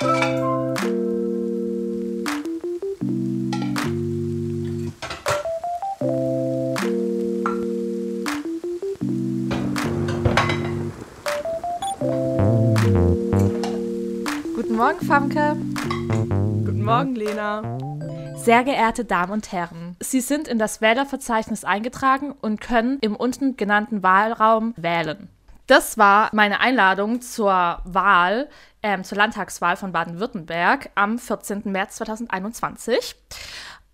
Guten Morgen, Famke. Guten Morgen, Lena. Sehr geehrte Damen und Herren, Sie sind in das Wählerverzeichnis eingetragen und können im unten genannten Wahlraum wählen. Das war meine Einladung zur Wahl, ähm, zur Landtagswahl von Baden-Württemberg am 14. März 2021.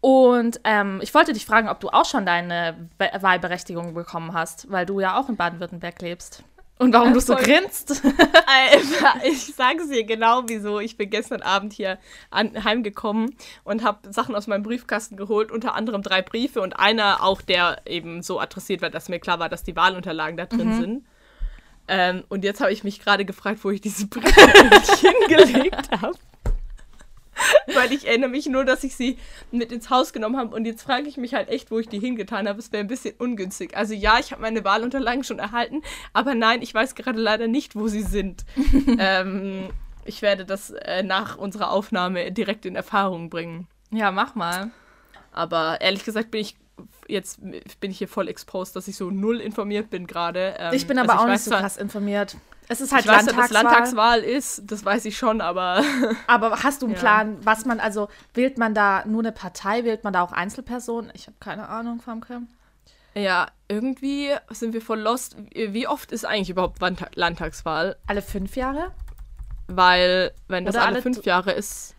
Und ähm, ich wollte dich fragen, ob du auch schon deine Wa- Wahlberechtigung bekommen hast, weil du ja auch in Baden-Württemberg lebst. Und warum Äh, du so grinst. Alter, ich sage es dir genau wieso. Ich bin gestern Abend hier an, heimgekommen und habe Sachen aus meinem Briefkasten geholt, unter anderem drei Briefe und einer auch, der eben so adressiert war, dass mir klar war, dass die Wahlunterlagen da drin sind. Ähm, und jetzt habe ich mich gerade gefragt, wo ich diese eigentlich hingelegt habe. Weil ich erinnere mich nur, dass ich sie mit ins Haus genommen habe. Und jetzt frage ich mich halt echt, wo ich die hingetan habe. Es wäre ein bisschen ungünstig. Also ja, ich habe meine Wahlunterlagen schon erhalten. Aber nein, ich weiß gerade leider nicht, wo sie sind. ähm, ich werde das äh, nach unserer Aufnahme direkt in Erfahrung bringen. ja, mach mal. Aber ehrlich gesagt bin ich jetzt bin ich hier voll exposed, dass ich so null informiert bin gerade. Ähm, Ich bin also aber auch nicht weiß so zwar- krass informiert. Es ist halt Ich weiß ja, dass Landtagswahl. Landtagswahl ist, das weiß ich schon, aber Aber hast du einen Ja. Plan, was man, also wählt man da nur eine Partei, wählt man da auch Einzelpersonen? Ich habe keine Ahnung, Famke. Ja, irgendwie sind wir voll lost. Wie oft ist eigentlich überhaupt Landtagswahl? Alle fünf Jahre? Weil, wenn das alle alle fünf Jahre ist.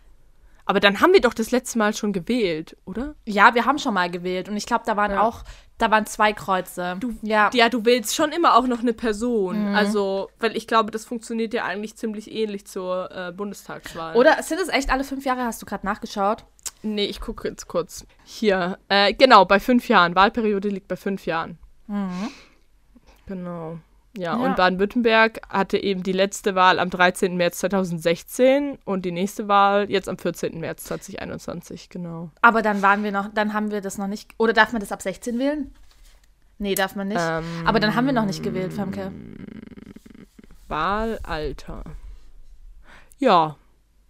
Aber dann haben wir doch das letzte Mal schon gewählt, oder? Ja, wir haben schon mal gewählt und ich glaube, da waren Ja. auch, da waren zwei Kreuze. Du, ja. Ja, du wählst schon immer auch noch eine Mhm. Person. Also, weil ich glaube, das funktioniert ja eigentlich ziemlich ähnlich zur äh, Bundestagswahl. Oder sind es echt alle fünf Jahre? Hast du gerade nachgeschaut? Nee, ich gucke jetzt kurz. Hier. Äh, genau, bei fünf Jahren. Wahlperiode liegt bei fünf Jahren. Genau. Ja, Ja. und Baden-Württemberg hatte eben die letzte Wahl am 13. März 2016 und die nächste Wahl jetzt am 14. März 2021, genau. Aber dann waren wir noch, dann haben wir das noch nicht. Oder darf man das ab 16 wählen? Nee, darf man nicht. Ähm, Aber dann haben wir noch nicht gewählt, Famke. Wahlalter. Ja,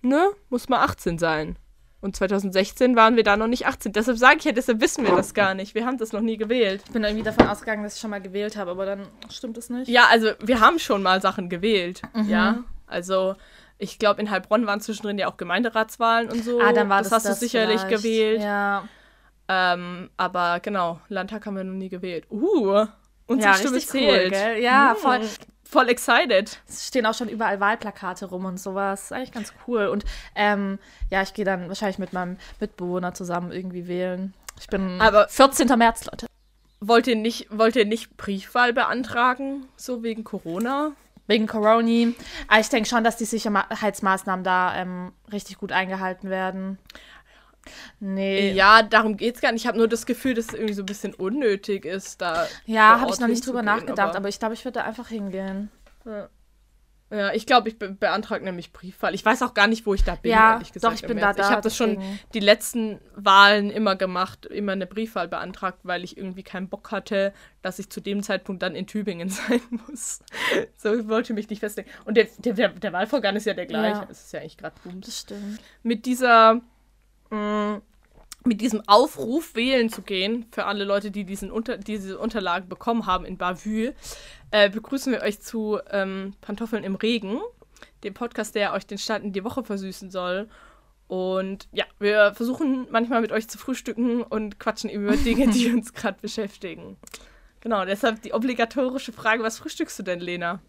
ne? Muss mal 18 sein. Und 2016 waren wir da noch nicht 18. Deshalb sage ich ja, deshalb wissen wir das gar nicht. Wir haben das noch nie gewählt. Ich bin irgendwie davon ausgegangen, dass ich schon mal gewählt habe, aber dann stimmt es nicht. Ja, also wir haben schon mal Sachen gewählt. Mhm. Ja, also ich glaube, in Heilbronn waren zwischendrin ja auch Gemeinderatswahlen und so. Ah, dann war das, das hast das du sicherlich vielleicht. gewählt. Ja, Ähm, aber genau, Landtag haben wir noch nie gewählt. Uh, unsere ja Stimme richtig zählt. cool? Ja, Mm, voll. Voll excited. Es stehen auch schon überall Wahlplakate rum und sowas. Ist eigentlich ganz cool. Und ähm, ja, ich gehe dann wahrscheinlich mit meinem Mitbewohner zusammen irgendwie wählen. Ich bin Aber- 14. März, Leute. Wollt ihr nicht, wollt ihr nicht Briefwahl beantragen? So wegen Corona? Wegen Corona. Aber ich denke schon, dass die Sicherheitsmaßnahmen da ähm, richtig gut eingehalten werden. Nee. Ja, darum geht's gar nicht. Ich habe nur das Gefühl, dass es irgendwie so ein bisschen unnötig ist, da. Ja, habe ich noch nicht drüber nachgedacht, aber, ich glaube, ich würde da einfach hingehen. Ja, ich glaube, ich be beantrage nämlich Briefwahl. Ich weiß auch gar nicht, wo ich da bin, Ja, ehrlich gesagt. doch, ich bin da, da, Ich habe das schon die letzten Wahlen immer gemacht, immer eine Briefwahl beantragt, weil ich irgendwie keinen Bock hatte, dass ich zu dem Zeitpunkt dann in Tübingen sein muss. So, ich wollte mich nicht festlegen. Und der, der, der, Wahlvorgang ist ja der gleiche. Ja. Es ist ja eigentlich gerade Bums. Das stimmt. Mit dieser, mh, mit diesem Aufruf, wählen zu gehen, für alle Leute, die diesen Unter diese Unterlagen bekommen haben in Bavü, äh, begrüßen wir euch zu ähm, Pantoffeln im Regen, dem Podcast, der euch den Start in die Woche versüßen soll. Und ja, wir versuchen manchmal mit euch zu frühstücken und quatschen über Dinge, die uns gerade beschäftigen. Genau, deshalb die obligatorische Frage, was frühstückst du denn, Lena?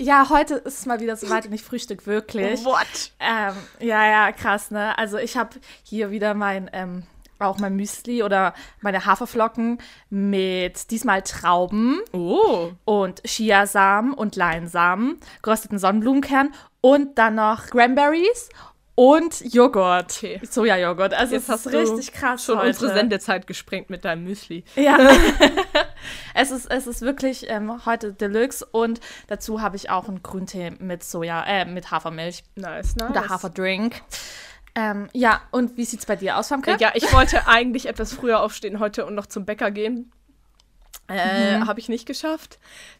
Ja, heute ist es mal wieder soweit und ich frühstück wirklich. What? Ähm, ja, ja, krass, ne? Also ich habe hier wieder mein, ähm, auch mein Müsli oder meine Haferflocken mit diesmal Trauben Oh, und Chiasamen und Leinsamen, gerösteten Sonnenblumenkern und dann noch Cranberries und Joghurt. Okay. Sojajoghurt. Also jetzt es hast ist du richtig krass schon heute. unsere Sendezeit gesprengt mit deinem Müsli. Ja. es, ist, es ist wirklich ähm, heute Deluxe und dazu habe ich auch einen Grüntee mit Soja, äh, mit Hafermilch Nice, nice. oder Haferdrink. Ähm, ja, und wie sieht's bei dir aus, Famke? Ja, ich wollte eigentlich etwas früher aufstehen heute und noch zum Bäcker gehen. Äh, Habe ich nicht geschafft.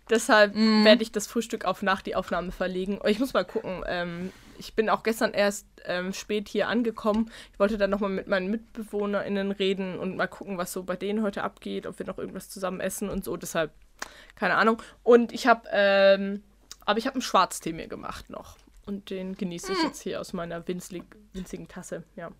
Deshalb werde ich das Frühstück auf nach die Aufnahme verlegen. Ich muss mal gucken. Ähm, ich bin auch gestern erst ähm, spät hier angekommen. Ich wollte dann nochmal mit meinen MitbewohnerInnen reden und mal gucken, was so bei denen heute abgeht, ob wir noch irgendwas zusammen essen und so. Deshalb, keine Ahnung. Und ich habe, ähm, aber ich habe einen Schwarztee mir gemacht noch. Und den genieße ich jetzt hier aus meiner winzlig, winzigen Tasse, ja.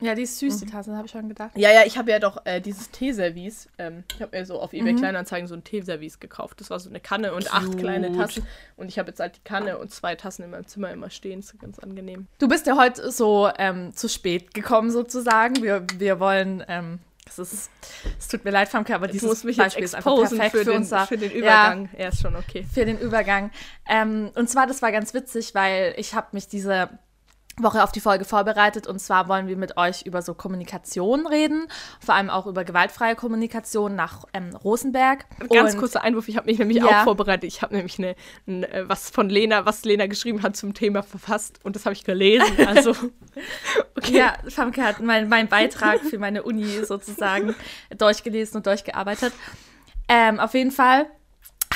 Ja, die ist süß, die Tasse, habe ich schon gedacht. Ja, ja, ich habe ja doch äh, dieses Teeservice. Ähm, ich habe mir so auf eBay Mhm. Kleinanzeigen so ein Teeservice gekauft. Das war so eine Kanne und acht Cute. kleine Tassen. Und ich habe jetzt halt die Kanne und zwei Tassen in meinem Zimmer immer stehen. ist ganz angenehm. Du bist ja heute so ähm, zu spät gekommen, sozusagen. Wir, wir wollen, ähm, es ist, es tut mir leid, Famke, aber dieses muss mich jetzt Beispiel ist einfach perfekt für, für, den, unser, für den Übergang. Ja, ist schon okay. für den Übergang. Ähm, und zwar, das war ganz witzig, weil ich habe mich diese Woche auf die Folge vorbereitet und zwar wollen wir mit euch über so Kommunikation reden, vor allem auch über gewaltfreie Kommunikation nach ähm, Rosenberg. Ganz und, kurzer Einwurf, ich habe mich nämlich Ja. auch vorbereitet. Ich habe nämlich eine, ein, äh, was von Lena, was Lena geschrieben hat zum Thema verfasst und das habe ich gelesen. Also, okay. Ja, Famke hat mein, mein Beitrag für meine Uni sozusagen durchgelesen und durchgearbeitet. Ähm, auf jeden Fall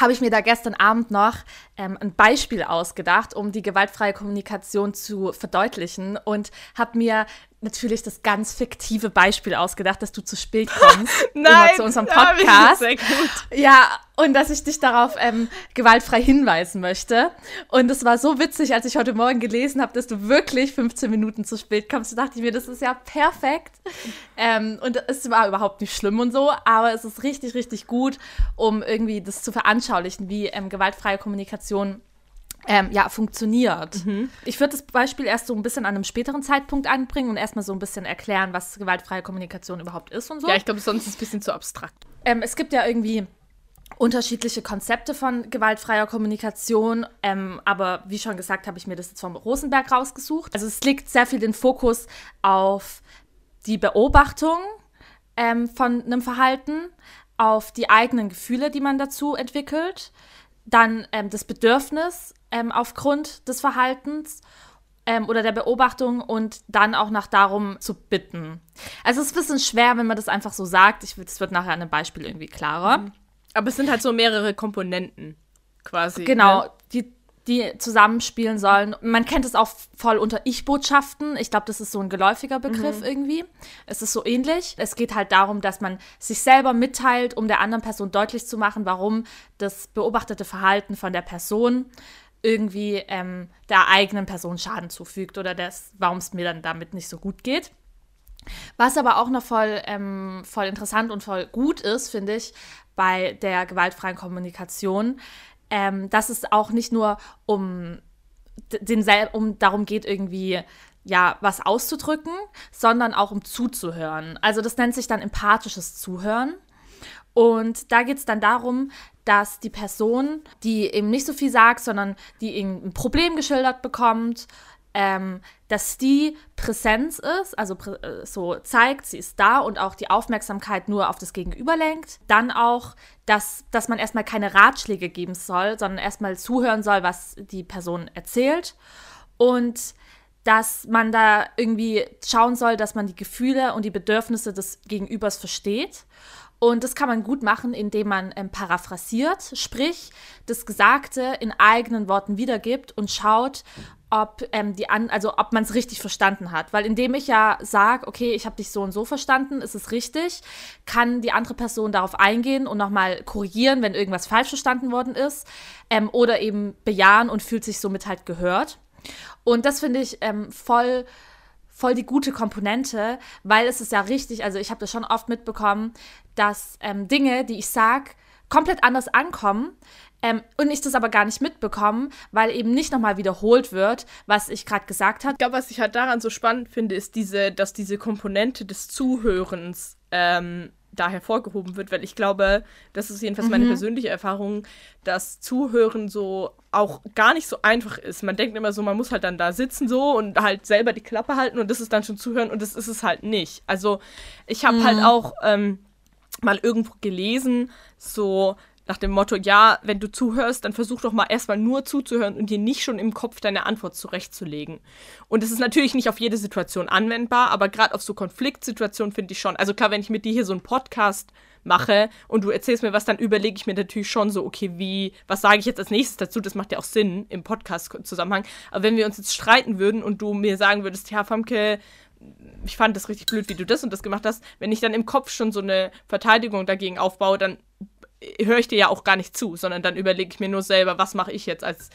habe ich mir da gestern Abend noch ähm, ein Beispiel ausgedacht, um die gewaltfreie Kommunikation zu verdeutlichen und habe mir natürlich das ganz fiktive Beispiel ausgedacht, dass du zu spät kommst immer zu unserem Podcast. Sehr gut. Ja, und dass ich dich darauf ähm, gewaltfrei hinweisen möchte. Und es war so witzig, als ich heute Morgen gelesen habe, dass du wirklich 15 Minuten zu spät kommst. Da dachte ich mir, das ist ja perfekt. Ähm, und es war überhaupt nicht schlimm und so, aber es ist richtig, richtig gut, um irgendwie das zu veranschaulichen, wie ähm, gewaltfreie Kommunikation ähm, ja, funktioniert. Ich würde das Beispiel erst so ein bisschen an einem späteren Zeitpunkt anbringen und erstmal so ein bisschen erklären, was gewaltfreie Kommunikation überhaupt ist und so. Ja, ich glaube, sonst ist es ein bisschen zu abstrakt. Ähm, es gibt ja irgendwie unterschiedliche Konzepte von gewaltfreier Kommunikation, ähm, aber wie schon gesagt, habe ich mir das jetzt vom Rosenberg rausgesucht. Also es legt sehr viel den Fokus auf die Beobachtung ähm, von einem Verhalten, auf die eigenen Gefühle, die man dazu entwickelt, dann ähm, das Bedürfnis ähm, aufgrund des Verhaltens ähm, oder der Beobachtung und dann auch nach darum zu bitten. Also es ist ein bisschen schwer, wenn man das einfach so sagt. Ich, das wird nachher an einem Beispiel irgendwie klarer. Aber es sind halt so mehrere Komponenten quasi. Genau, Ne? die, die zusammenspielen sollen. Man kennt es auch voll unter Ich-Botschaften. Ich glaube, das ist so ein geläufiger Begriff irgendwie. Es ist so ähnlich. Es geht halt darum, dass man sich selber mitteilt, um der anderen Person deutlich zu machen, warum das beobachtete Verhalten von der Person irgendwie ähm, der eigenen Person Schaden zufügt oder warum es mir dann damit nicht so gut geht. Was aber auch noch voll, ähm, voll interessant und voll gut ist, finde ich, bei der gewaltfreien Kommunikation, ähm, dass es auch nicht nur um, den, um darum geht, irgendwie ja, was auszudrücken, sondern auch um zuzuhören. Also das nennt sich dann empathisches Zuhören. Und da geht es dann darum, dass die Person, die eben nicht so viel sagt, sondern die ein Problem geschildert bekommt, ähm, dass die Präsenz ist, also äh, so zeigt, sie ist da und auch die Aufmerksamkeit nur auf das Gegenüber lenkt. Dann auch, dass, dass man erstmal keine Ratschläge geben soll, sondern erstmal zuhören soll, was die Person erzählt. Und dass man da irgendwie schauen soll, dass man die Gefühle und die Bedürfnisse des Gegenübers versteht. Und das kann man gut machen, indem man ähm, paraphrasiert, sprich das Gesagte in eigenen Worten wiedergibt und schaut, ob ähm, die an, also ob man es richtig verstanden hat. Weil indem ich ja sage, okay, ich habe dich so und so verstanden, ist es richtig, kann die andere Person darauf eingehen und nochmal korrigieren, wenn irgendwas falsch verstanden worden ist, ähm, oder eben bejahen und fühlt sich somit halt gehört. Und das finde ich ähm, voll voll die gute Komponente, weil es ist ja richtig, also ich habe das schon oft mitbekommen, dass ähm, Dinge, die ich sage, komplett anders ankommen ähm, und ich das aber gar nicht mitbekomme, weil eben nicht nochmal wiederholt wird, was ich gerade gesagt habe. Ich glaube, was ich halt daran so spannend finde, ist diese, dass diese Komponente des Zuhörens ähm, da hervorgehoben wird, weil ich glaube, das ist jedenfalls meine persönliche Erfahrung, dass Zuhören so auch gar nicht so einfach ist. Man denkt immer so, man muss halt dann da sitzen so und halt selber die Klappe halten und das ist dann schon Zuhören und das ist es halt nicht. Also ich habe halt auch ähm, mal irgendwo gelesen, so nach dem Motto, ja, wenn du zuhörst, dann versuch doch mal erstmal nur zuzuhören und dir nicht schon im Kopf deine Antwort zurechtzulegen. Und es ist natürlich nicht auf jede Situation anwendbar, aber gerade auf so Konfliktsituationen finde ich schon. Also klar, wenn ich mit dir hier so einen Podcast mache und du erzählst mir was, dann überlege ich mir natürlich schon so, okay, wie, was sage ich jetzt als nächstes dazu? Das macht ja auch Sinn im Podcast-Zusammenhang. Aber wenn wir uns jetzt streiten würden und du mir sagen würdest, ja, Famke, ich fand das richtig blöd, wie du das und das gemacht hast, wenn ich dann im Kopf schon so eine Verteidigung dagegen aufbaue, dann höre ich dir ja auch gar nicht zu, sondern dann überlege ich mir nur selber, was mache ich jetzt als,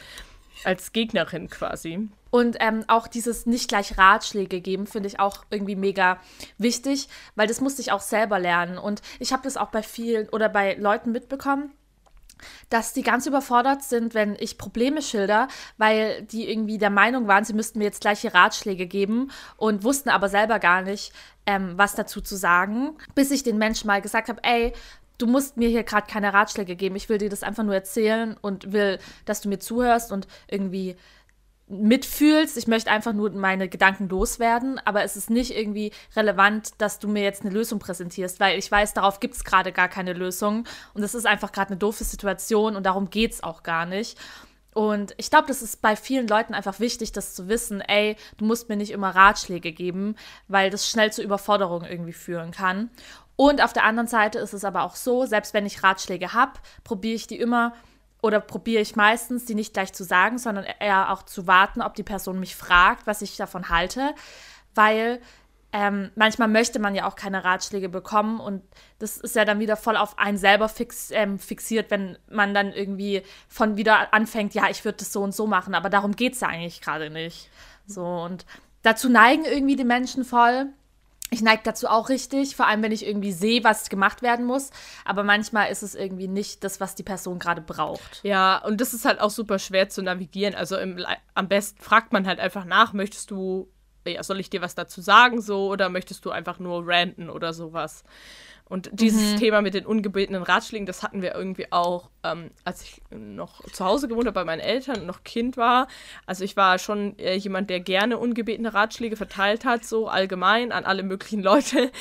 als Gegnerin quasi. Und ähm, auch dieses nicht gleich Ratschläge geben, finde ich auch irgendwie mega wichtig, weil das musste ich auch selber lernen. Und ich habe das auch bei vielen oder bei Leuten mitbekommen, dass die ganz überfordert sind, wenn ich Probleme schilder, weil die irgendwie der Meinung waren, sie müssten mir jetzt gleiche Ratschläge geben und wussten aber selber gar nicht, ähm, was dazu zu sagen, bis ich den Menschen mal gesagt habe, ey, du musst mir hier gerade keine Ratschläge geben, ich will dir das einfach nur erzählen und will, dass du mir zuhörst und irgendwie mitfühlst. Ich möchte einfach nur meine Gedanken loswerden, aber es ist nicht irgendwie relevant, dass du mir jetzt eine Lösung präsentierst, weil ich weiß, darauf gibt es gerade gar keine Lösung und es ist einfach gerade eine doofe Situation und darum geht es auch gar nicht. Und ich glaube, das ist bei vielen Leuten einfach wichtig, das zu wissen, ey, du musst mir nicht immer Ratschläge geben, weil das schnell zur Überforderung irgendwie führen kann. Und auf der anderen Seite ist es aber auch so, selbst wenn ich Ratschläge habe, probiere ich die immer oder probiere ich meistens, die nicht gleich zu sagen, sondern eher auch zu warten, ob die Person mich fragt, was ich davon halte, weil ähm, manchmal möchte man ja auch keine Ratschläge bekommen und das ist ja dann wieder voll auf einen selber fix, ähm, fixiert, wenn man dann irgendwie von wieder anfängt, ja, ich würde das so und so machen, aber darum geht es ja eigentlich gerade nicht. So und dazu neigen irgendwie die Menschen voll ich neige dazu auch richtig, vor allem wenn ich irgendwie sehe, was gemacht werden muss. Aber manchmal ist es irgendwie nicht das, was die Person gerade braucht. Ja, und das ist halt auch super schwer zu navigieren. Also im, am besten fragt man halt einfach nach, möchtest du, ja, soll ich dir was dazu sagen so oder möchtest du einfach nur ranten oder sowas? Und dieses mhm. Thema mit den ungebetenen Ratschlägen, das hatten wir irgendwie auch, ähm, als ich noch zu Hause gewohnt habe bei meinen Eltern und noch Kind war. Also ich war schon äh, jemand, der gerne ungebetene Ratschläge verteilt hat, so allgemein an alle möglichen Leute.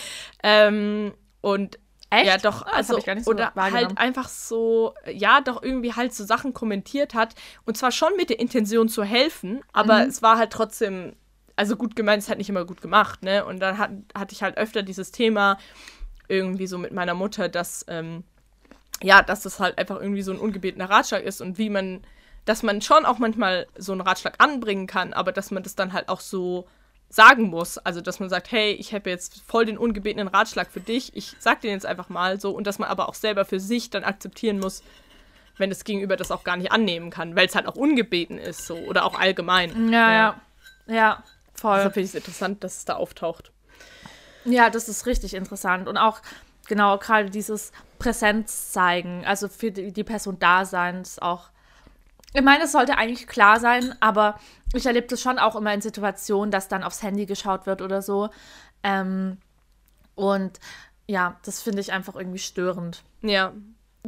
Ähm, und Echt? Ja, doch, also, so oder halt einfach so, ja, doch irgendwie halt so Sachen kommentiert hat. Und zwar schon mit der Intention zu helfen, aber mhm. es war halt trotzdem, also gut gemeint, es hat nicht immer gut gemacht, ne? Und dann hat, hatte ich halt öfter dieses Thema, irgendwie so mit meiner Mutter, dass, ähm, ja, dass das halt einfach irgendwie so ein ungebetener Ratschlag ist und wie man, dass man schon auch manchmal so einen Ratschlag anbringen kann, aber dass man das dann halt auch so sagen muss. Also, dass man sagt, hey, ich habe jetzt voll den ungebetenen Ratschlag für dich, ich sag den jetzt einfach mal so und dass man aber auch selber für sich dann akzeptieren muss, wenn das Gegenüber das auch gar nicht annehmen kann, weil es halt auch ungebeten ist, so oder auch allgemein. Ja, ja, ja, voll. Deshalb finde ich es interessant, dass es da auftaucht. Ja, das ist richtig interessant. Und auch genau gerade dieses Präsenz zeigen, also für die, Person da sein, ist auch. Ich meine, es sollte eigentlich klar sein, aber ich erlebe das schon auch immer in Situationen, dass dann aufs Handy geschaut wird oder so. Ähm, und ja, das finde ich einfach irgendwie störend. Ja,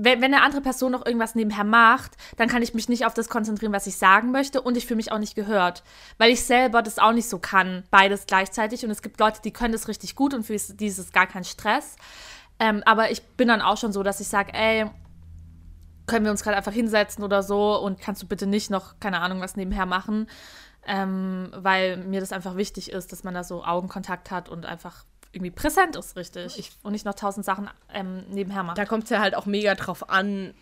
wenn, wenn eine andere Person noch irgendwas nebenher macht, dann kann ich mich nicht auf das konzentrieren, was ich sagen möchte und ich fühle mich auch nicht gehört, weil ich selber das auch nicht so kann, beides gleichzeitig und es gibt Leute, die können das richtig gut und für die ist es gar kein Stress, ähm, aber ich bin dann auch schon so, dass ich sage, ey, können wir uns gerade einfach hinsetzen oder so und kannst du bitte nicht noch, keine Ahnung, was nebenher machen, ähm, weil mir das einfach wichtig ist, dass man da so Augenkontakt hat und einfach irgendwie präsent ist, richtig. Ich, und nicht noch tausend Sachen ähm, nebenher macht. Da kommt es ja halt auch mega drauf an,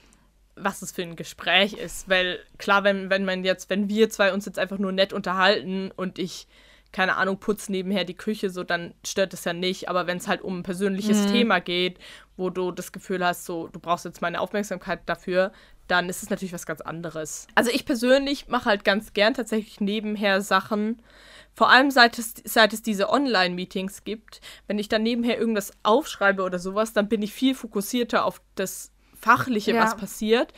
was es für ein Gespräch ist. Weil klar, wenn, wenn man jetzt, wenn wir zwei uns jetzt einfach nur nett unterhalten und ich, keine Ahnung, putze nebenher die Küche, so, dann stört es ja nicht. Aber wenn es halt um ein persönliches mhm. Thema geht, wo du das Gefühl hast, so, du brauchst jetzt meine Aufmerksamkeit dafür, dann ist es natürlich was ganz anderes. Also ich persönlich mache halt ganz gern tatsächlich nebenher Sachen, vor allem seit es, seit es diese Online-Meetings gibt, wenn ich dann nebenher irgendwas aufschreibe oder sowas, dann bin ich viel fokussierter auf das Fachliche, ja. was passiert.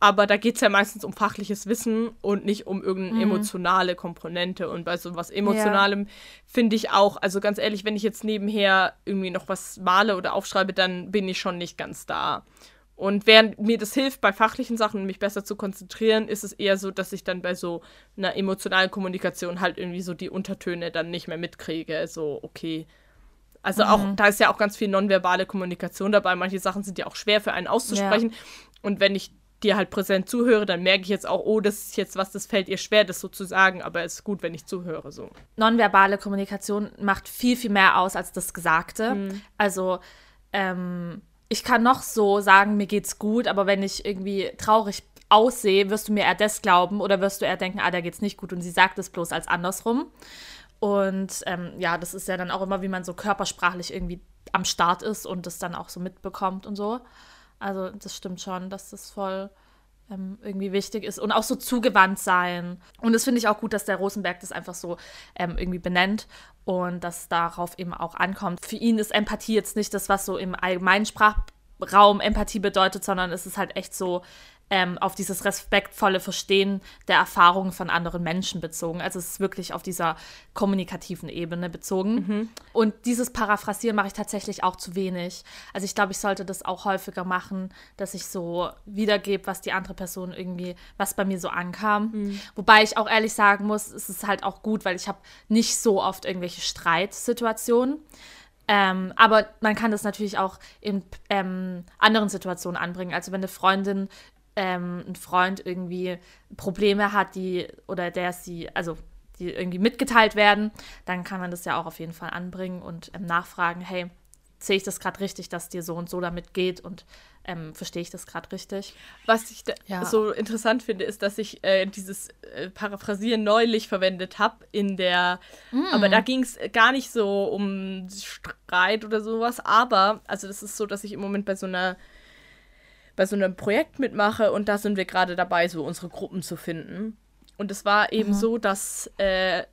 Aber da geht es ja meistens um fachliches Wissen und nicht um irgendeine mhm. emotionale Komponente. Und bei so was Emotionalem ja. finde ich auch, also ganz ehrlich, wenn ich jetzt nebenher irgendwie noch was male oder aufschreibe, dann bin ich schon nicht ganz da. Und während mir das hilft, bei fachlichen Sachen mich besser zu konzentrieren, ist es eher so, dass ich dann bei so einer emotionalen Kommunikation halt irgendwie so die Untertöne dann nicht mehr mitkriege. So, okay. Also mhm. auch, da ist ja auch ganz viel nonverbale Kommunikation dabei. Manche Sachen sind ja auch schwer für einen auszusprechen. Ja. Und wenn ich dir halt präsent zuhöre, dann merke ich jetzt auch, oh, das ist jetzt was, das fällt ihr schwer, das so zu sagen, aber es ist gut, wenn ich zuhöre. So. Nonverbale Kommunikation macht viel, viel mehr aus als das Gesagte. Mhm. Also, ähm, ich kann noch so sagen, mir geht's gut, aber wenn ich irgendwie traurig aussehe, wirst du mir eher das glauben oder wirst du eher denken, ah, da geht's nicht gut und sie sagt es bloß als andersrum. Und ähm, ja, das ist ja dann auch immer, wie man so körpersprachlich irgendwie am Start ist und das dann auch so mitbekommt und so. Also das stimmt schon, dass das voll ähm, irgendwie wichtig ist und auch so zugewandt sein. Und das finde ich auch gut, dass der Rosenberg das einfach so ähm, irgendwie benennt und dass darauf eben auch ankommt. Für ihn ist Empathie jetzt nicht das, was so im allgemeinen Sprachraum Empathie bedeutet, sondern es ist halt echt so ähm, auf dieses respektvolle Verstehen der Erfahrungen von anderen Menschen bezogen. Also es ist wirklich auf dieser kommunikativen Ebene bezogen. Mhm. Und dieses Paraphrasieren mache ich tatsächlich auch zu wenig. Also ich glaube, ich sollte das auch häufiger machen, dass ich so wiedergebe, was die andere Person irgendwie, was bei mir so ankam. Mhm. Wobei ich auch ehrlich sagen muss, es ist halt auch gut, weil ich habe nicht so oft irgendwelche Streitsituationen. Ähm, aber man kann das natürlich auch in ähm, anderen Situationen anbringen. Also wenn eine Freundin ähm, ein Freund irgendwie Probleme hat, die oder der sie, also die irgendwie mitgeteilt werden, dann kann man das ja auch auf jeden Fall anbringen und ähm, nachfragen, hey, sehe ich das gerade richtig, dass dir so und so damit geht und ähm, verstehe ich das gerade richtig. Was ich ja. so interessant finde, ist, dass ich äh, dieses äh, Paraphrasieren neulich verwendet habe in der, mm. aber da ging es gar nicht so um Streit oder sowas, aber, also das ist so, dass ich im Moment bei so einer bei so einem Projekt mitmache und da sind wir gerade dabei, so unsere Gruppen zu finden. Und es war eben mhm. so, dass äh,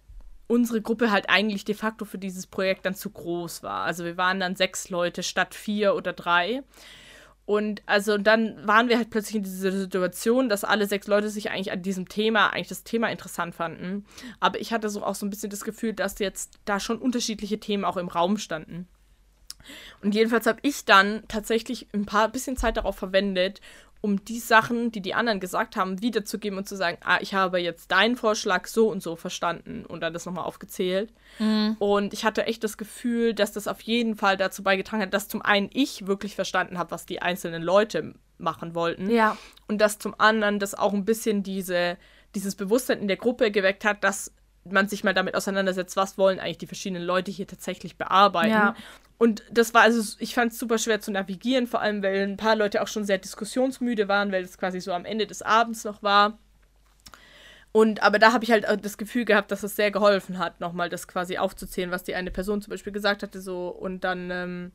unsere Gruppe halt eigentlich de facto für dieses Projekt dann zu groß war. Also wir waren dann sechs Leute statt vier oder drei. Und also dann waren wir halt plötzlich in dieser Situation, dass alle sechs Leute sich eigentlich an diesem Thema, eigentlich das Thema interessant fanden. Aber ich hatte so auch so ein bisschen das Gefühl, dass jetzt da schon unterschiedliche Themen auch im Raum standen. Und jedenfalls habe ich dann tatsächlich ein paar bisschen Zeit darauf verwendet, um die Sachen, die die anderen gesagt haben, wiederzugeben und zu sagen, ah, ich habe jetzt deinen Vorschlag so und so verstanden und dann das nochmal aufgezählt. Mhm. Und ich hatte echt das Gefühl, dass das auf jeden Fall dazu beigetragen hat, dass zum einen ich wirklich verstanden habe, was die einzelnen Leute machen wollten. Ja. Und dass zum anderen das auch ein bisschen diese, dieses Bewusstsein in der Gruppe geweckt hat, dass man sich mal damit auseinandersetzt, was wollen eigentlich die verschiedenen Leute hier tatsächlich bearbeiten. Ja. Und das war also, ich fand es super schwer zu navigieren, vor allem weil ein paar Leute auch schon sehr diskussionsmüde waren, weil es quasi so am Ende des Abends noch war. Und aber da habe ich halt das Gefühl gehabt, dass es sehr geholfen hat, nochmal das quasi aufzuzählen, was die eine Person zum Beispiel gesagt hatte, so und dann, ähm,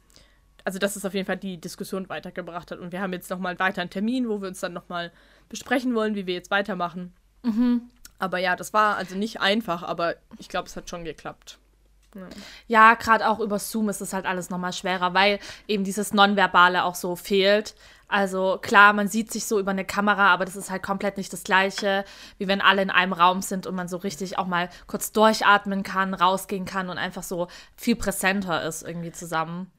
also dass es auf jeden Fall die Diskussion weitergebracht hat. Und wir haben jetzt nochmal weiter einen Termin, wo wir uns dann nochmal besprechen wollen, wie wir jetzt weitermachen. Mhm. Aber ja, das war also nicht einfach, aber ich glaube, es hat schon geklappt. Ja, gerade auch über Zoom ist es halt alles nochmal schwerer, weil eben dieses Nonverbale auch so fehlt. Also klar, man sieht sich so über eine Kamera, aber das ist halt komplett nicht das gleiche, wie wenn alle in einem Raum sind und man so richtig auch mal kurz durchatmen kann, rausgehen kann und einfach so viel präsenter ist irgendwie zusammen.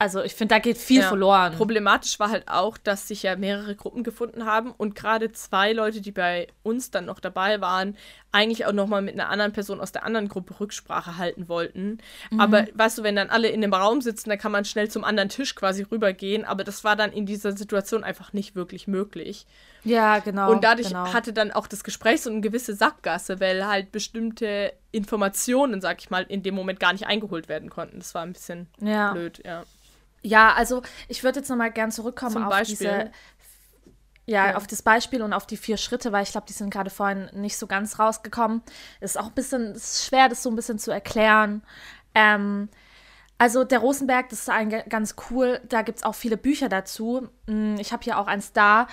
Also ich finde, da geht viel ja. verloren. Problematisch war halt auch, dass sich ja mehrere Gruppen gefunden haben und gerade zwei Leute, die bei uns dann noch dabei waren, eigentlich auch nochmal mit einer anderen Person aus der anderen Gruppe Rücksprache halten wollten. Mhm. Aber weißt du, wenn dann alle in dem Raum sitzen, dann kann man schnell zum anderen Tisch quasi rübergehen. Aber das war dann in dieser Situation einfach nicht wirklich möglich. Ja, genau. Und dadurch genau. hatte dann auch das Gespräch so eine gewisse Sackgasse, weil halt bestimmte Informationen, sag ich mal, in dem Moment gar nicht eingeholt werden konnten. Das war ein bisschen ja. blöd, ja. Ja, also ich würde jetzt nochmal gern zurückkommen Zum auf Beispiel. diese ja, ja, auf das Beispiel und auf die vier Schritte, weil ich glaube, die sind gerade vorhin nicht so ganz rausgekommen. Ist auch ein bisschen ist schwer, das so ein bisschen zu erklären. Ähm, also der Rosenberg, das ist ein, ganz cool. Da gibt es auch viele Bücher dazu. Hm, ich habe hier auch eins da.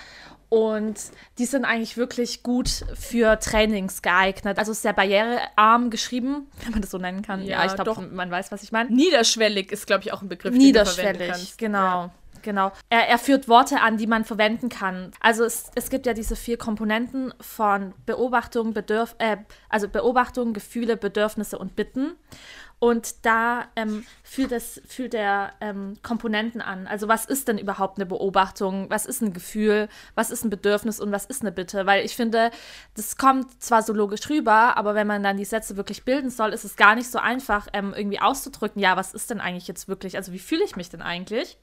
Und die sind eigentlich wirklich gut für Trainings geeignet. Also sehr barrierearm geschrieben, wenn man das so nennen kann. Ja, ja ich glaube, man weiß, was ich meine. Niederschwellig ist, glaube ich, auch ein Begriff, Niederschwellig, den du verwenden kannst. genau. Ja. Genau. Er, er, führt Worte an, die man verwenden kann. Also es, es gibt ja diese vier Komponenten von Beobachtung, Bedürf äh, also Beobachtung, Gefühle, Bedürfnisse und Bitten. Und da ähm, fühlt, es, fühlt er ähm, Komponenten an. Also was ist denn überhaupt eine Beobachtung? Was ist ein Gefühl? Was ist ein Bedürfnis? Und was ist eine Bitte? Weil ich finde, das kommt zwar so logisch rüber, aber wenn man dann die Sätze wirklich bilden soll, ist es gar nicht so einfach, ähm, irgendwie auszudrücken, ja, was ist denn eigentlich jetzt wirklich? Also wie fühle ich mich denn eigentlich?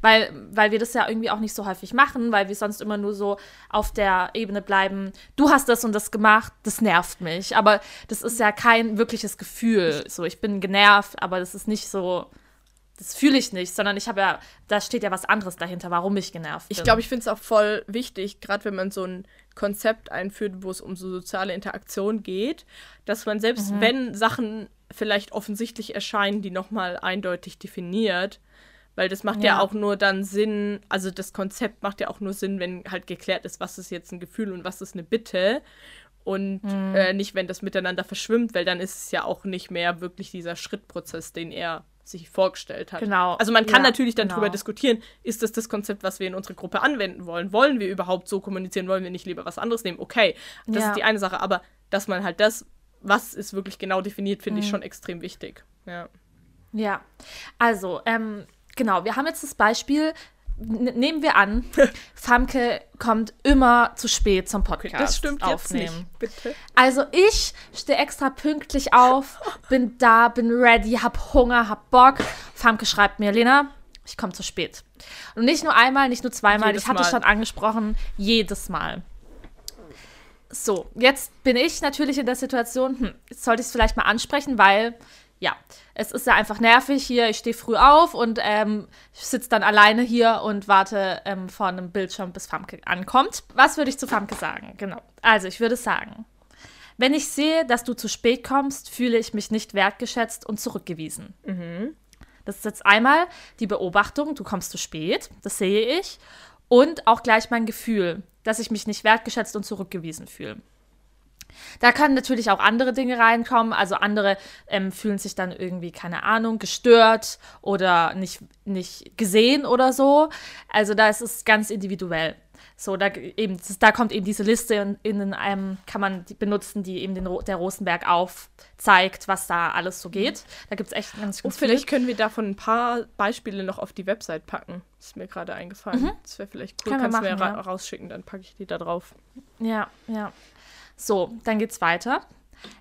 Weil, weil wir das ja irgendwie auch nicht so häufig machen, weil wir sonst immer nur so auf der Ebene bleiben, du hast das und das gemacht, das nervt mich. Aber das ist ja kein wirkliches Gefühl. So, ich bin genervt, aber das ist nicht so, das fühle ich nicht, sondern ich habe ja, da steht ja was anderes dahinter, warum ich genervt bin. Ich glaube, ich finde es auch voll wichtig, gerade wenn man so ein Konzept einführt, wo es um so soziale Interaktion geht, dass man selbst mhm. wenn Sachen vielleicht offensichtlich erscheinen, die nochmal eindeutig definiert, weil das macht ja. ja. auch nur dann Sinn, also das Konzept macht ja auch nur Sinn, wenn halt geklärt ist, was ist jetzt ein Gefühl und was ist eine Bitte und mhm. äh, nicht, wenn das miteinander verschwimmt, weil dann ist es ja auch nicht mehr wirklich dieser Schrittprozess, den er sich vorgestellt hat. Genau. Also man kann ja, natürlich dann genau. darüber diskutieren, ist das das Konzept, was wir in unserer Gruppe anwenden wollen? Wollen wir überhaupt so kommunizieren? Wollen wir nicht lieber was anderes nehmen? Okay, das ja. ist die eine Sache, aber dass man halt das, was ist wirklich genau definiert, finde mhm. ich schon extrem wichtig. Ja. Ja, also, ähm, genau, wir haben jetzt das Beispiel, nehmen wir an, Famke kommt immer zu spät zum Podcast. Das stimmt aufnehmen. jetzt nicht, bitte. Also ich stehe extra pünktlich auf, bin da, bin ready, hab Hunger, hab Bock. Famke schreibt mir, Lena, ich komme zu spät. Und nicht nur einmal, nicht nur zweimal, jedes ich hatte es schon angesprochen, jedes Mal. So, jetzt bin ich natürlich in der Situation, hm, jetzt sollte ich es vielleicht mal ansprechen, weil ja, es ist ja einfach nervig hier. Ich stehe früh auf und ähm, sitze dann alleine hier und warte ähm, vor einem Bildschirm, bis Famke ankommt. Was würde ich zu Famke sagen? Genau. Also, ich würde sagen, wenn ich sehe, dass du zu spät kommst, fühle ich mich nicht wertgeschätzt und zurückgewiesen. Mhm. Das ist jetzt einmal die Beobachtung, du kommst zu spät, das sehe ich. Und auch gleich mein Gefühl, dass ich mich nicht wertgeschätzt und zurückgewiesen fühle. Da können natürlich auch andere Dinge reinkommen. Also andere ähm, fühlen sich dann irgendwie, keine Ahnung, gestört oder nicht, nicht gesehen oder so. Also da ist es ganz individuell. So, da, eben, da kommt eben diese Liste in, in einem, kann man die benutzen, die eben den, der Rosenberg aufzeigt, was da alles so geht. Da gibt es echt ganz, ganz Und vielleicht können wir davon ein paar Beispiele noch auf die Website packen. Ist mir gerade eingefallen. Mhm. Das wäre vielleicht cool. Können Kannst du mir ja. rausschicken, dann packe ich die da drauf. Ja, ja. So, dann geht's weiter.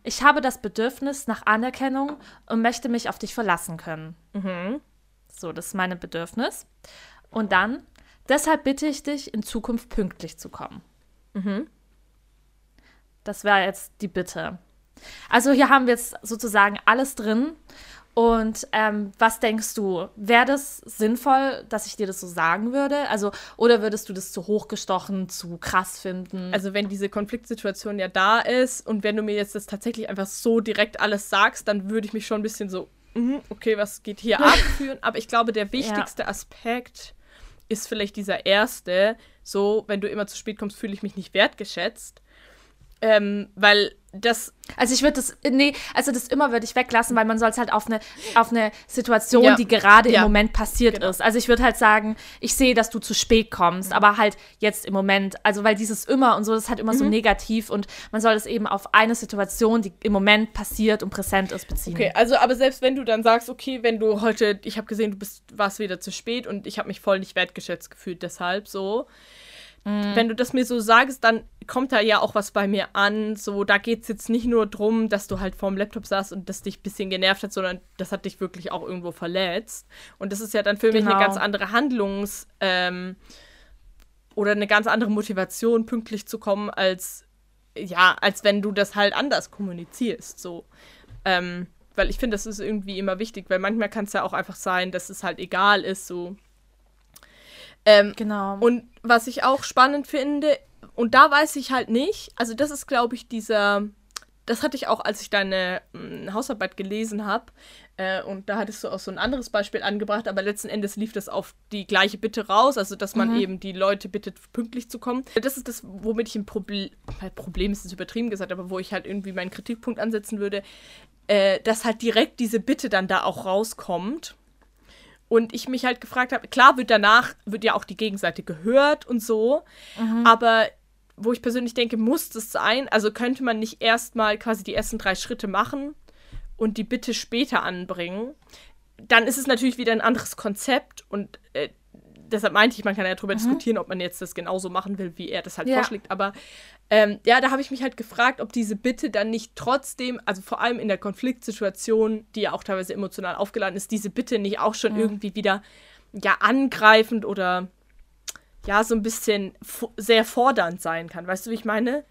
Ich habe das Bedürfnis nach Anerkennung und möchte mich auf dich verlassen können. Mhm. So, das ist mein Bedürfnis. Und dann, deshalb bitte ich dich, in Zukunft pünktlich zu kommen. Mhm. Das wäre jetzt die Bitte. Also hier haben wir jetzt sozusagen alles drin, und ähm, was denkst du, wäre das sinnvoll, dass ich dir das so sagen würde? Also, oder würdest du das zu hochgestochen, zu krass finden? Also, wenn diese Konfliktsituation ja da ist und wenn du mir jetzt das tatsächlich einfach so direkt alles sagst, dann würde ich mich schon ein bisschen so, mm, okay, was geht hier ab fühlen? Aber ich glaube, der wichtigste ja. Aspekt ist vielleicht dieser erste, so, wenn du immer zu spät kommst, fühle ich mich nicht wertgeschätzt. Ähm, weil das. Also ich würde das, nee, also das immer würde ich weglassen, weil man soll es halt auf eine, auf eine Situation, ja. die gerade ja. im Moment passiert genau. ist. Also ich würde halt sagen, ich sehe, dass du zu spät kommst, mhm. aber halt jetzt im Moment, also weil dieses immer und so, das ist halt immer mhm. so negativ und man soll es eben auf eine Situation, die im Moment passiert und präsent ist, beziehen. Okay, also aber selbst wenn du dann sagst, okay, wenn du heute, ich habe gesehen, du bist, warst wieder zu spät und ich habe mich voll nicht wertgeschätzt gefühlt, deshalb so, Mhm. Wenn du das mir so sagst, dann kommt da ja auch was bei mir an. So, da geht es jetzt nicht nur darum, dass du halt vorm Laptop saßt und das dich ein bisschen genervt hat, sondern das hat dich wirklich auch irgendwo verletzt. Und das ist ja dann für genau. mich eine genau. ganz andere Handlungs- ähm, oder eine ganz andere Motivation, pünktlich zu kommen, als ja, als wenn du das halt anders kommunizierst. So. Ähm, weil ich finde, das ist irgendwie immer wichtig, weil manchmal kann es ja auch einfach sein, dass es halt egal ist, so ähm, genau. Und was ich auch spannend finde, und da weiß ich halt nicht, also das ist, glaube ich, dieser, das hatte ich auch, als ich deine mh, hm, Hausarbeit gelesen habe, äh, und da hattest du auch so ein anderes Beispiel angebracht, aber letzten Endes lief das auf die gleiche Bitte raus, also dass man mhm. eben die Leute bittet, pünktlich zu kommen. Das ist das, womit ich ein Problem, Problem ist es übertrieben gesagt, aber wo ich halt irgendwie meinen Kritikpunkt ansetzen würde, äh, dass halt direkt diese Bitte dann da auch rauskommt und ich mich halt gefragt habe, klar wird danach, wird ja auch die Gegenseite gehört und so, mhm. aber wo ich persönlich denke, muss das sein? Also könnte man nicht erstmal quasi die ersten drei Schritte machen und die Bitte später anbringen, dann ist es natürlich wieder ein anderes Konzept und äh, deshalb meinte ich, man kann ja darüber mhm. diskutieren, ob man jetzt das genauso machen will, wie er das halt ja. vorschlägt. Aber ähm, ja, da habe ich mich halt gefragt, ob diese Bitte dann nicht trotzdem, also vor allem in der Konfliktsituation, die ja auch teilweise emotional aufgeladen ist, diese Bitte nicht auch schon mhm. irgendwie wieder ja angreifend oder ja so ein bisschen sehr fordernd sein kann. Weißt du, wie ich meine?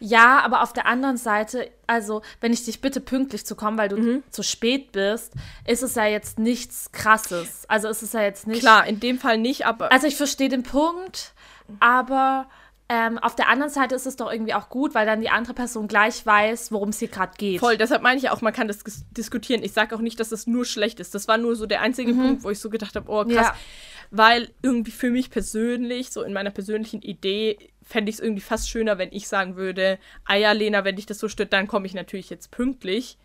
Ja, aber auf der anderen Seite, also wenn ich dich bitte pünktlich zu kommen, weil du mhm. zu spät bist, ist es ja jetzt nichts Krasses. Also ist es ja jetzt nicht. Klar, in dem Fall nicht, aber. Also ich verstehe den Punkt, aber ähm, auf der anderen Seite ist es doch irgendwie auch gut, weil dann die andere Person gleich weiß, worum es hier gerade geht. Voll, deshalb meine ich auch, man kann das diskutieren. Ich sage auch nicht, dass das nur schlecht ist. Das war nur so der einzige mhm. Punkt, wo ich so gedacht habe, oh krass. Ja. Weil irgendwie für mich persönlich, so in meiner persönlichen Idee, fände ich es irgendwie fast schöner, wenn ich sagen würde, ah ja, Lena, wenn dich das so stört, dann komme ich natürlich jetzt pünktlich.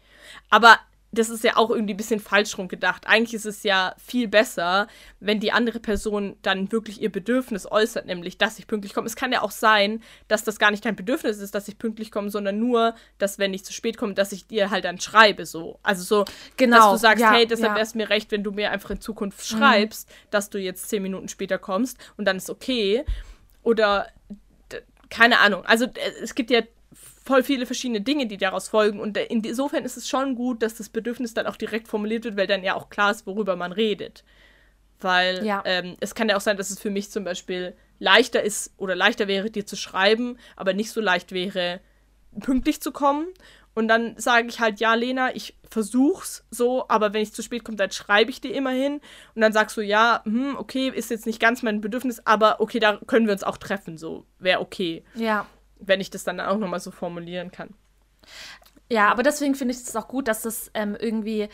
Aber das ist ja auch irgendwie ein bisschen falsch rum gedacht. Eigentlich ist es ja viel besser, wenn die andere Person dann wirklich ihr Bedürfnis äußert, nämlich, dass ich pünktlich komme. Es kann ja auch sein, dass das gar nicht dein Bedürfnis ist, dass ich pünktlich komme, sondern nur, dass wenn ich zu spät komme, dass ich dir halt dann schreibe, so. Also so, genau, dass du sagst, ja, hey, deshalb ja. wäre es mir recht, wenn du mir einfach in Zukunft schreibst, mhm. dass du jetzt zehn Minuten später kommst und dann ist okay. Oder keine Ahnung. Also äh, es gibt ja voll viele verschiedene Dinge, die daraus folgen. Und insofern ist es schon gut, dass das Bedürfnis dann auch direkt formuliert wird, weil dann ja auch klar ist, worüber man redet. Weil ja. ähm, es kann ja auch sein, dass es für mich zum Beispiel leichter ist oder leichter wäre, dir zu schreiben, aber nicht so leicht wäre, pünktlich zu kommen. Und dann sage ich halt, ja, Lena, ich versuch's so, aber wenn ich zu spät komme, dann schreibe ich dir immerhin. Und dann sagst du, ja, hm, okay, ist jetzt nicht ganz mein Bedürfnis, aber okay, da können wir uns auch treffen, so, wäre okay. Ja. Wenn ich das dann auch nochmal so formulieren kann. Ja, aber deswegen finde ich es auch gut, dass das ähm, irgendwie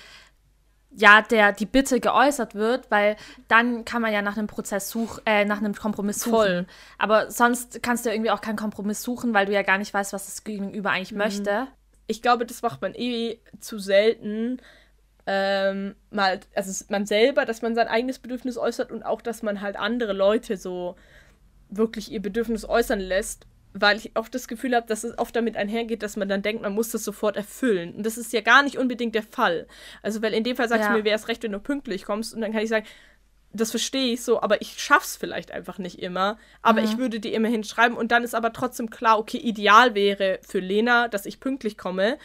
ja, der die Bitte geäußert wird, weil dann kann man ja nach einem Prozess suchen, äh, nach einem Kompromiss suchen. Voll. Aber sonst kannst du irgendwie auch keinen Kompromiss suchen, weil du ja gar nicht weißt, was das Gegenüber eigentlich mhm. möchte ich glaube, das macht man eh zu selten. Ähm, mal, also man selber, dass man sein eigenes Bedürfnis äußert und auch, dass man halt andere Leute so wirklich ihr Bedürfnis äußern lässt, weil ich oft das Gefühl habe, dass es oft damit einhergeht, dass man dann denkt, man muss das sofort erfüllen. Und das ist ja gar nicht unbedingt der Fall. Also, weil in dem Fall sagst ja. du mir, wäre es recht, wenn du pünktlich kommst und dann kann ich sagen, das verstehe ich so, aber ich schaff's vielleicht einfach nicht immer. Aber mhm. ich würde dir immerhin schreiben und dann ist aber trotzdem klar, okay, ideal wäre für Lena, dass ich pünktlich komme.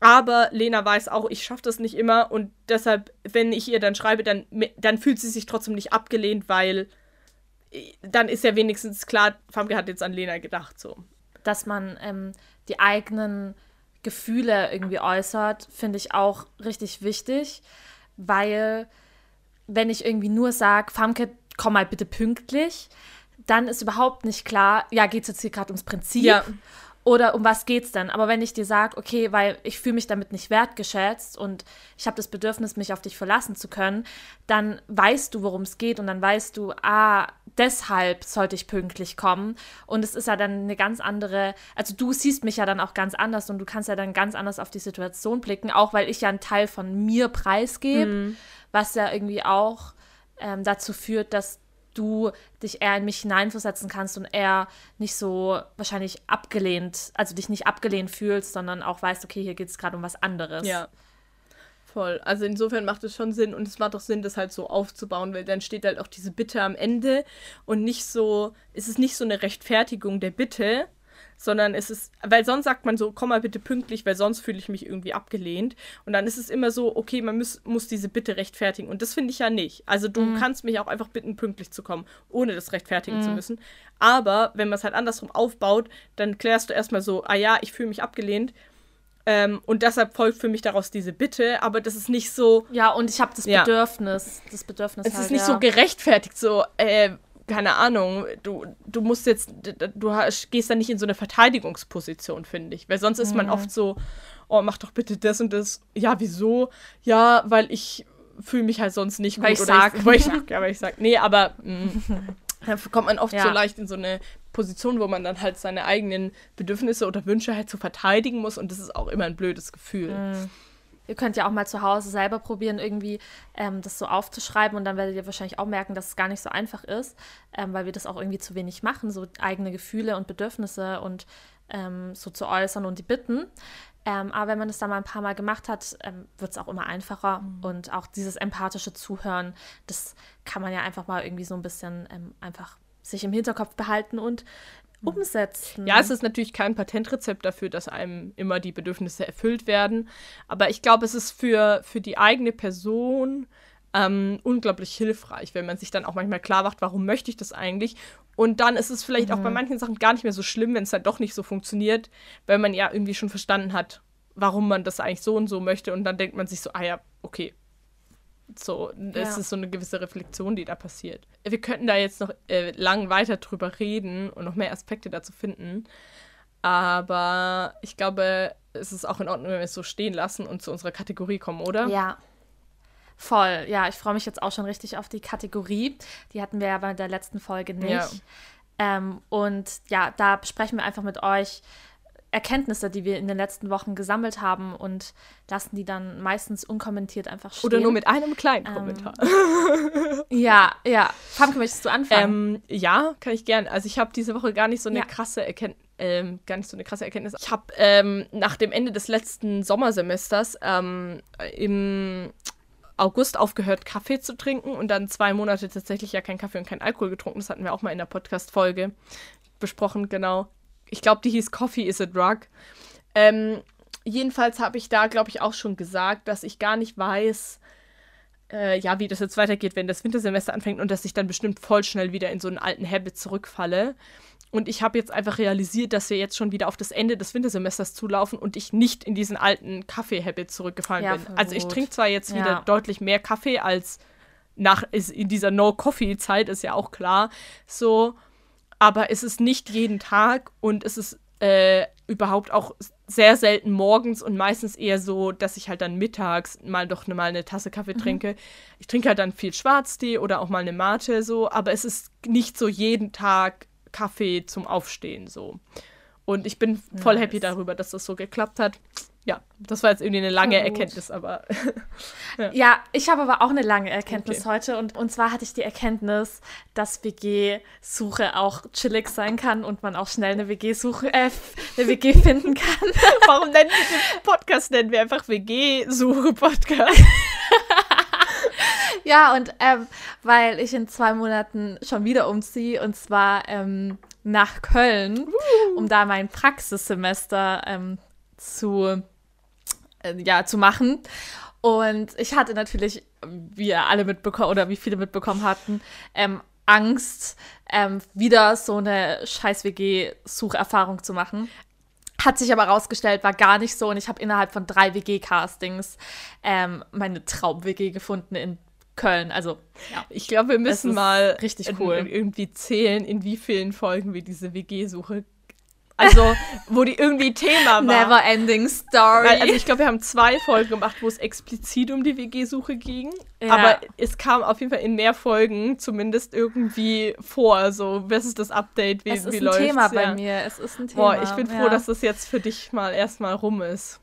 Aber Lena weiß auch, ich schaffe das nicht immer und deshalb, wenn ich ihr dann schreibe, dann, dann fühlt sie sich trotzdem nicht abgelehnt, weil äh, dann ist ja wenigstens klar, Famke hat jetzt an Lena gedacht, so. Dass man ähm, die eigenen Gefühle irgendwie äußert, finde ich auch richtig wichtig, weil wenn ich irgendwie nur sage, Famke, komm mal bitte pünktlich, dann ist überhaupt nicht klar, ja, geht es jetzt hier gerade ums Prinzip ja. oder um was geht es denn? Aber wenn ich dir sage, okay, weil ich fühle mich damit nicht wertgeschätzt und ich habe das Bedürfnis, mich auf dich verlassen zu können, dann weißt du, worum es geht und dann weißt du, ah, deshalb sollte ich pünktlich kommen. Und es ist ja dann eine ganz andere, also du siehst mich ja dann auch ganz anders und du kannst ja dann ganz anders auf die Situation blicken, auch weil ich ja einen Teil von mir preisgebe. Mhm was ja irgendwie auch ähm, dazu führt, dass du dich eher in mich hineinversetzen kannst und eher nicht so wahrscheinlich abgelehnt, also dich nicht abgelehnt fühlst, sondern auch weißt, okay, hier geht es gerade um was anderes. Ja. Voll. Also insofern macht es schon Sinn und es macht auch Sinn, das halt so aufzubauen, weil dann steht halt auch diese Bitte am Ende und nicht so, ist es nicht so eine Rechtfertigung der Bitte, sondern es ist, weil sonst sagt man so, komm mal bitte pünktlich, weil sonst fühle ich mich irgendwie abgelehnt. Und dann ist es immer so, okay, man muss, muss diese Bitte rechtfertigen. Und das finde ich ja nicht. Also du mhm. kannst mich auch einfach bitten, pünktlich zu kommen, ohne das rechtfertigen mhm. zu müssen. Aber wenn man es halt andersrum aufbaut, dann klärst du erstmal so, ah ja, ich fühle mich abgelehnt. Ähm, und deshalb folgt für mich daraus diese Bitte, aber das ist nicht so. Ja, und ich habe das Bedürfnis. Ja. Das Bedürfnis. Es halt, ist nicht ja. so gerechtfertigt, so, äh, keine Ahnung, du, du musst jetzt, du gehst da nicht in so eine Verteidigungsposition, finde ich. Weil sonst ist man mhm. oft so, oh, mach doch bitte das und das. Ja, wieso? Ja, weil ich fühle mich halt sonst nicht weil gut. Ich sag. Ich, weil ich sag. Ja, weil ich sag. Nee, aber mh, mm, da kommt man oft ja. so leicht in so eine Position, wo man dann halt seine eigenen Bedürfnisse oder Wünsche halt so verteidigen muss und das ist auch immer ein blödes Gefühl. Mhm. Ihr könnt ja auch mal zu Hause selber probieren, irgendwie ähm, das so aufzuschreiben und dann werdet ihr wahrscheinlich auch merken, dass es gar nicht so einfach ist, ähm, weil wir das auch irgendwie zu wenig machen, so eigene Gefühle und Bedürfnisse und ähm, so zu äußern und die bitten. Ähm, aber wenn man das dann mal ein paar Mal gemacht hat, ähm, wird es auch immer einfacher. Mhm. Und auch dieses empathische Zuhören, das kann man ja einfach mal irgendwie so ein bisschen ähm, einfach sich im Hinterkopf behalten und. Umsetzen. Ja, es ist natürlich kein Patentrezept dafür, dass einem immer die Bedürfnisse erfüllt werden. Aber ich glaube, es ist für, für die eigene Person ähm, unglaublich hilfreich, wenn man sich dann auch manchmal klar macht, warum möchte ich das eigentlich? Und dann ist es vielleicht mhm. auch bei mhm. manchen Sachen gar nicht mehr so schlimm, wenn es dann doch nicht so funktioniert, weil man ja irgendwie schon verstanden hat, warum man das eigentlich so und so möchte. Und dann denkt man sich so, ah ja, okay. So, das ja. ist so eine gewisse Reflexion, die da passiert. Wir könnten da jetzt noch äh, lang weiter drüber reden und noch mehr Aspekte dazu finden. Aber ich glaube, es ist auch in Ordnung, wenn wir es so stehen lassen und zu unserer Kategorie kommen, oder? Ja, Voll, ja, ich freue mich jetzt auch schon richtig auf die Kategorie. Die hatten wir ja bei der letzten Folge nicht. Ja. Ähm, und ja, da besprechen wir einfach mit euch Erkenntnisse, die wir in den letzten Wochen gesammelt haben und lassen die dann meistens unkommentiert einfach stehen. Oder nur mit einem kleinen ähm, Kommentar. ja, ja. Famke, möchtest du anfangen? Ähm, ja, kann ich gern. Also ich habe diese Woche gar nicht so eine ja. krasse Erkenntnis. Ähm, gar nicht so eine krasse Erkenntnis. Ich habe ähm, nach dem Ende des letzten Sommersemesters ähm, im August aufgehört, Kaffee zu trinken und dann zwei Monate tatsächlich ja kein Kaffee und kein Alkohol getrunken. Das hatten wir auch mal in der Podcast-Folge besprochen, genau. Ich glaube, die hieß Coffee is a Drug. Ähm, jedenfalls habe ich da, glaube ich, auch schon gesagt, dass ich gar nicht weiß, äh, ja, wie das jetzt weitergeht, wenn das Wintersemester anfängt und dass ich dann bestimmt voll schnell wieder in so einen alten Habit zurückfalle. Und ich habe jetzt einfach realisiert, dass wir jetzt schon wieder auf das Ende des Wintersemesters zulaufen und ich nicht in diesen alten Kaffee-Habit zurückgefallen ja, bin. Also ich trinke zwar jetzt wieder ja. deutlich mehr Kaffee als nach in dieser No-Coffee-Zeit, ist ja auch klar. So, aber es ist nicht jeden Tag und es ist äh, überhaupt auch sehr selten morgens und meistens eher so, dass ich halt dann mittags mal doch ne, mal eine Tasse Kaffee mhm. trinke. Ich trinke halt dann viel Schwarztee oder auch mal eine Mate so, aber es ist nicht so jeden Tag Kaffee zum Aufstehen so. Und ich bin voll nice. happy darüber, dass das so geklappt hat. Ja, das war jetzt irgendwie eine lange Erkenntnis, aber. ja. ja. ich habe aber auch eine lange Erkenntnis okay. heute. Und, und zwar hatte ich die Erkenntnis, dass WG-Suche auch chillig sein kann und man auch schnell eine WG-Suche, äh, eine WG finden kann. Warum nennen wir den Podcast? Nennen wir einfach WG-Suche-Podcast. ja, und ähm, weil ich in zwei Monaten schon wieder umziehe und zwar ähm, nach Köln, uh. um da mein Praxissemester ähm, zu, ja, zu machen. Und ich hatte natürlich, wie alle mitbekommen oder wie viele mitbekommen hatten, ähm, Angst, ähm, wieder so eine scheiß WG-Sucherfahrung zu machen. Hat sich aber rausgestellt, war gar nicht so. Und ich habe innerhalb von drei WG-Castings ähm, meine Traum-WG gefunden in Köln. Also, ja. Ich glaube, wir müssen mal richtig cool. irgendwie zählen, in wie vielen Folgen wir diese WG-Suche also, wo die irgendwie Thema war. Never ending story. Weil, also ich glaube, wir haben zwei Folgen gemacht, wo es explizit um die WG-Suche ging. Ja. Aber es kam auf jeden Fall in mehr Folgen zumindest irgendwie vor. So, was ist das Update? Wie, es ist wie ein läuft's? Thema bei ja. mir. Es ist ein Thema. Boah, ich bin froh, ja. dass das jetzt für dich mal erstmal rum ist.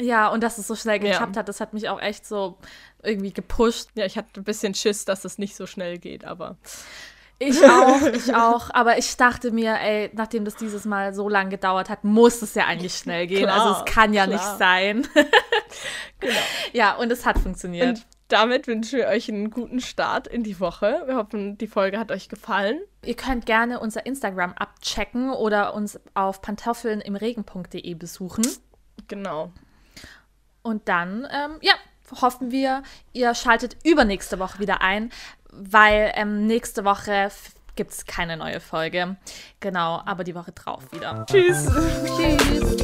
Ja, und dass es so schnell geklappt hat, das hat mich auch echt so irgendwie gepusht. Ja, ich hatte ein bisschen Schiss, dass es nicht so schnell geht, aber. Ich auch, ich auch. Aber ich dachte mir, ey, nachdem das dieses Mal so lange gedauert hat, muss es ja eigentlich schnell gehen. Klar, also es kann ja klar. nicht sein. genau. Ja, und es hat funktioniert. Und damit wünschen wir euch einen guten Start in die Woche. Wir hoffen, die Folge hat euch gefallen. Ihr könnt gerne unser Instagram abchecken oder uns auf pantoffelnimregen.de besuchen. Genau. Und dann, ähm, ja, hoffen wir, ihr schaltet übernächste Woche wieder ein, weil ähm, nächste Woche gibt es keine neue Folge. Genau, aber die Woche drauf wieder. Tschüss. Tschüss.